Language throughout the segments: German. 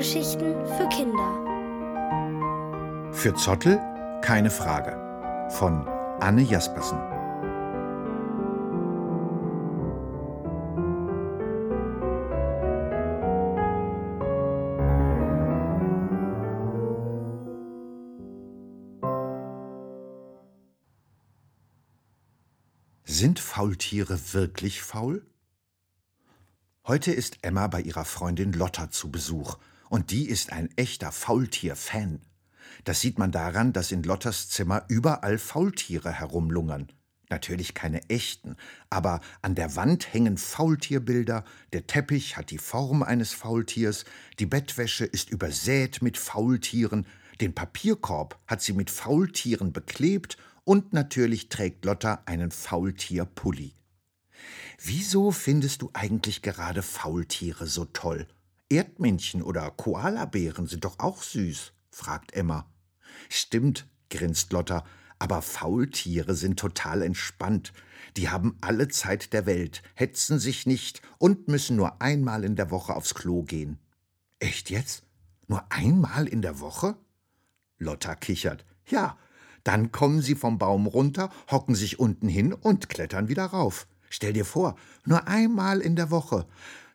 Hörgeschichten für Kinder. Für Zottel keine Frage. Von Anne Jaspersen. Sind Faultiere wirklich faul? Heute ist Emma bei ihrer Freundin Lotta zu Besuch, und die ist ein echter Faultier-Fan. Das sieht man daran, dass in Lottas Zimmer überall Faultiere herumlungern. Natürlich keine echten, aber an der Wand hängen Faultierbilder, der Teppich hat die Form eines Faultiers, die Bettwäsche ist übersät mit Faultieren, den Papierkorb hat sie mit Faultieren beklebt und natürlich trägt Lotta einen Faultierpulli. Wieso findest du eigentlich gerade Faultiere so toll? Erdmännchen oder Koalabären sind doch auch süß, fragt Emma. Stimmt, grinst Lotta, aber Faultiere sind total entspannt. Die haben alle Zeit der Welt, hetzen sich nicht und müssen nur einmal in der Woche aufs Klo gehen. Echt jetzt? Nur einmal in der Woche? Lotta kichert. Ja, dann kommen sie vom Baum runter, hocken sich unten hin und klettern wieder rauf. Stell dir vor, nur einmal in der Woche.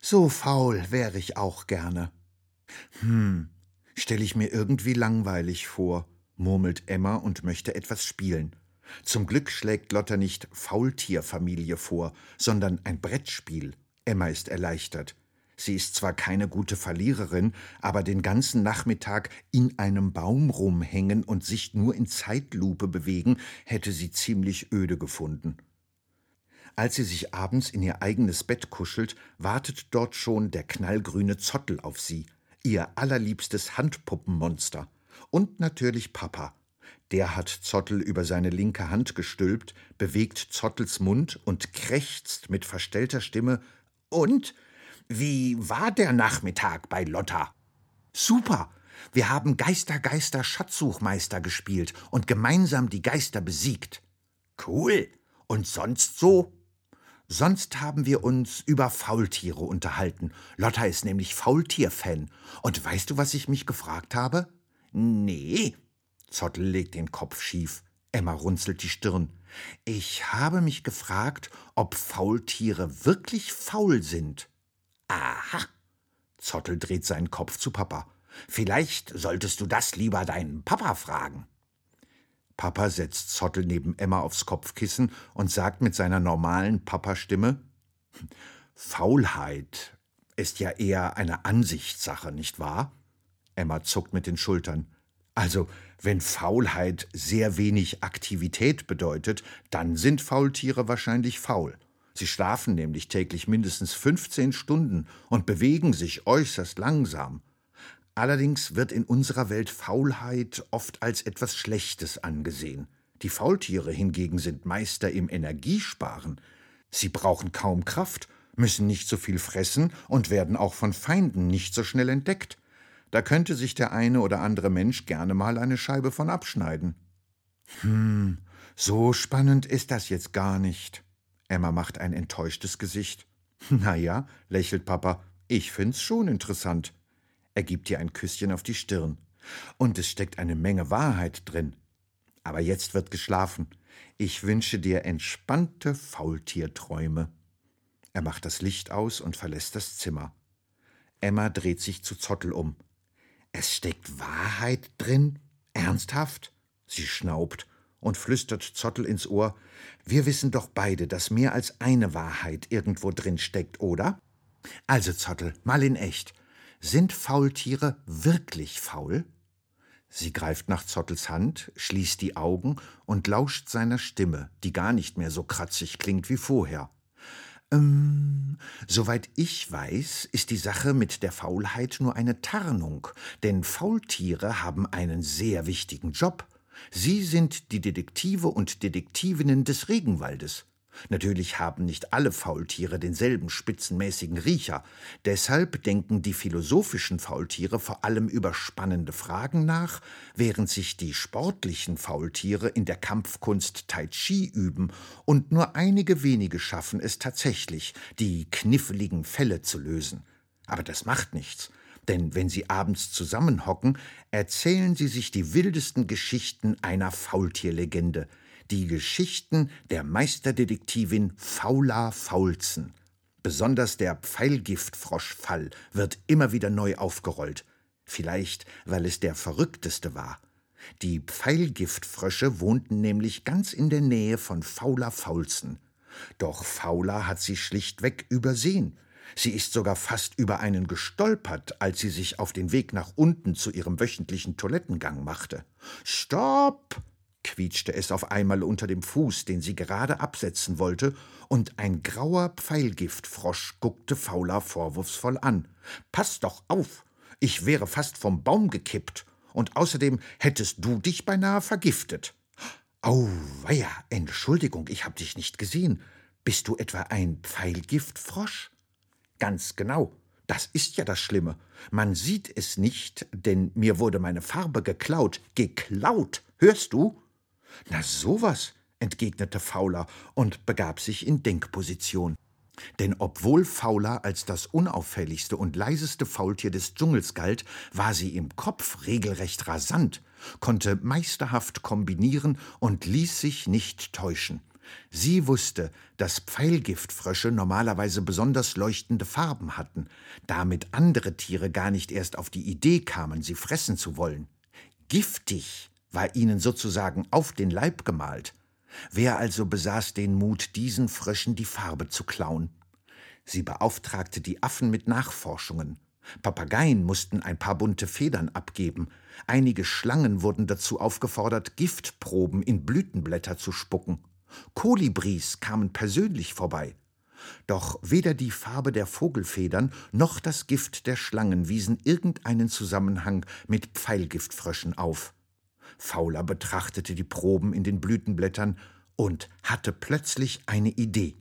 So faul wäre ich auch gerne. Hm, stell ich mir irgendwie langweilig vor, murmelt Emma und möchte etwas spielen. Zum Glück schlägt Lotta nicht Faultierfamilie vor, sondern ein Brettspiel. Emma ist erleichtert. Sie ist zwar keine gute Verliererin, aber den ganzen Nachmittag in einem Baum rumhängen und sich nur in Zeitlupe bewegen, hätte sie ziemlich öde gefunden. Als sie sich abends in ihr eigenes Bett kuschelt, wartet dort schon der knallgrüne Zottel auf sie, ihr allerliebstes Handpuppenmonster. Und natürlich Papa. Der hat Zottel über seine linke Hand gestülpt, bewegt Zottels Mund und krächzt mit verstellter Stimme Und? Wie war der Nachmittag bei Lotta? Super! Wir haben Geister, Geister, Schatzsuchmeister gespielt und gemeinsam die Geister besiegt. Cool! Und sonst so? Sonst haben wir uns über Faultiere unterhalten. Lotta ist nämlich Faultier-Fan. Und weißt du, was ich mich gefragt habe? Nee. Zottel legt den Kopf schief. Emma runzelt die Stirn. Ich habe mich gefragt, ob Faultiere wirklich faul sind. Aha. Zottel dreht seinen Kopf zu Papa. Vielleicht solltest du das lieber deinen Papa fragen. Papa setzt Zottel neben Emma aufs Kopfkissen und sagt mit seiner normalen Papastimme Faulheit ist ja eher eine Ansichtssache, nicht wahr? Emma zuckt mit den Schultern. Also, wenn Faulheit sehr wenig Aktivität bedeutet, dann sind Faultiere wahrscheinlich faul. Sie schlafen nämlich täglich mindestens 15 Stunden und bewegen sich äußerst langsam. Allerdings wird in unserer Welt Faulheit oft als etwas Schlechtes angesehen. Die Faultiere hingegen sind Meister im Energiesparen. Sie brauchen kaum Kraft, müssen nicht so viel fressen und werden auch von Feinden nicht so schnell entdeckt. Da könnte sich der eine oder andere Mensch gerne mal eine Scheibe von abschneiden. Hm, so spannend ist das jetzt gar nicht. Emma macht ein enttäuschtes Gesicht. Na ja, lächelt Papa, ich find's schon interessant. Er gibt ihr ein Küsschen auf die Stirn. Und es steckt eine Menge Wahrheit drin. Aber jetzt wird geschlafen. Ich wünsche dir entspannte Faultierträume. Er macht das Licht aus und verlässt das Zimmer. Emma dreht sich zu Zottel um. Es steckt Wahrheit drin? Ernsthaft? Sie schnaubt und flüstert Zottel ins Ohr. Wir wissen doch beide, dass mehr als eine Wahrheit irgendwo drin steckt, oder? Also, Zottel, mal in echt. Sind Faultiere wirklich faul? Sie greift nach Zottels Hand, schließt die Augen und lauscht seiner Stimme, die gar nicht mehr so kratzig klingt wie vorher. Ähm, soweit ich weiß, ist die Sache mit der Faulheit nur eine Tarnung, denn Faultiere haben einen sehr wichtigen Job. Sie sind die Detektive und Detektivinnen des Regenwaldes. Natürlich haben nicht alle Faultiere denselben spitzenmäßigen Riecher. Deshalb denken die philosophischen Faultiere vor allem über spannende Fragen nach, während sich die sportlichen Faultiere in der Kampfkunst Tai Chi üben und nur einige wenige schaffen es tatsächlich, die kniffligen Fälle zu lösen. Aber das macht nichts. Denn wenn sie abends zusammenhocken, erzählen sie sich die wildesten Geschichten einer Faultierlegende. Die Geschichten der Meisterdetektivin Faula Faulzen. Besonders der Pfeilgiftfroschfall wird immer wieder neu aufgerollt. Vielleicht, weil es der verrückteste war. Die Pfeilgiftfrösche wohnten nämlich ganz in der Nähe von Fauler Faulzen. Doch Fauler hat sie schlichtweg übersehen. Sie ist sogar fast über einen gestolpert, als sie sich auf den Weg nach unten zu ihrem wöchentlichen Toilettengang machte. Stopp! Quietschte es auf einmal unter dem Fuß, den sie gerade absetzen wollte, und ein grauer Pfeilgiftfrosch guckte Fauler vorwurfsvoll an. Pass doch auf! Ich wäre fast vom Baum gekippt, und außerdem hättest du dich beinahe vergiftet. Auweia, Entschuldigung, ich hab dich nicht gesehen. Bist du etwa ein Pfeilgiftfrosch? Ganz genau. Das ist ja das Schlimme. Man sieht es nicht, denn mir wurde meine Farbe geklaut. Geklaut, hörst du? Na sowas, entgegnete Fauler und begab sich in Denkposition. Denn obwohl Fauler als das unauffälligste und leiseste Faultier des Dschungels galt, war sie im Kopf regelrecht rasant, konnte meisterhaft kombinieren und ließ sich nicht täuschen. Sie wusste, dass Pfeilgiftfrösche normalerweise besonders leuchtende Farben hatten, damit andere Tiere gar nicht erst auf die Idee kamen, sie fressen zu wollen. Giftig war ihnen sozusagen auf den Leib gemalt. Wer also besaß den Mut, diesen Fröschen die Farbe zu klauen? Sie beauftragte die Affen mit Nachforschungen. Papageien mussten ein paar bunte Federn abgeben. Einige Schlangen wurden dazu aufgefordert, Giftproben in Blütenblätter zu spucken. Kolibris kamen persönlich vorbei. Doch weder die Farbe der Vogelfedern noch das Gift der Schlangen wiesen irgendeinen Zusammenhang mit Pfeilgiftfröschen auf. Fauler betrachtete die Proben in den Blütenblättern und hatte plötzlich eine Idee.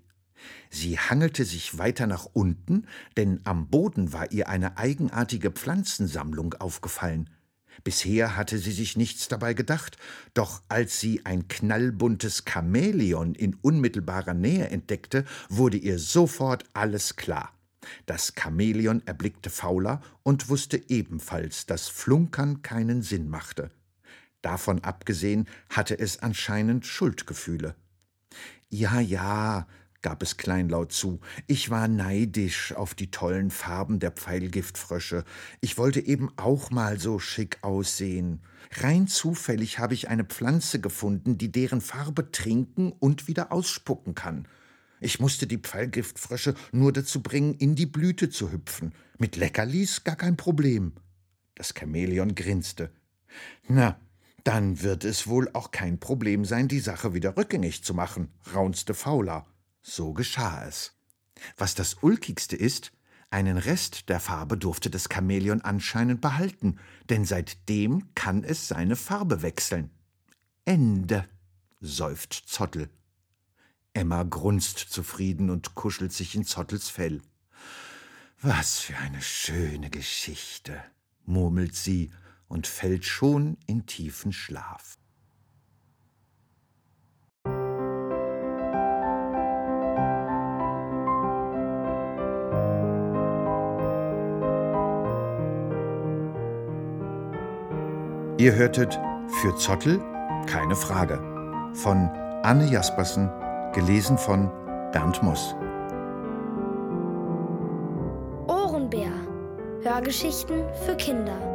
Sie hangelte sich weiter nach unten, denn am Boden war ihr eine eigenartige Pflanzensammlung aufgefallen. Bisher hatte sie sich nichts dabei gedacht, doch als sie ein knallbuntes Chamäleon in unmittelbarer Nähe entdeckte, wurde ihr sofort alles klar. Das Chamäleon erblickte Fauler und wusste ebenfalls, dass Flunkern keinen Sinn machte. Davon abgesehen hatte es anscheinend Schuldgefühle. Ja, ja, gab es kleinlaut zu. Ich war neidisch auf die tollen Farben der Pfeilgiftfrösche. Ich wollte eben auch mal so schick aussehen. Rein zufällig habe ich eine Pflanze gefunden, die deren Farbe trinken und wieder ausspucken kann. Ich musste die Pfeilgiftfrösche nur dazu bringen, in die Blüte zu hüpfen. Mit Leckerlis gar kein Problem. Das Chamäleon grinste. Na, dann wird es wohl auch kein Problem sein, die Sache wieder rückgängig zu machen, raunzte Fauler. So geschah es. Was das Ulkigste ist, einen Rest der Farbe durfte das Chamäleon anscheinend behalten, denn seitdem kann es seine Farbe wechseln. Ende, seufzt Zottel. Emma grunzt zufrieden und kuschelt sich in Zottels Fell. Was für eine schöne Geschichte, murmelt sie und fällt schon in tiefen Schlaf. Ihr hörtet Für Zottel keine Frage von Anne Jaspersen, gelesen von Bernd Moss. Ohrenbär. Hörgeschichten für Kinder.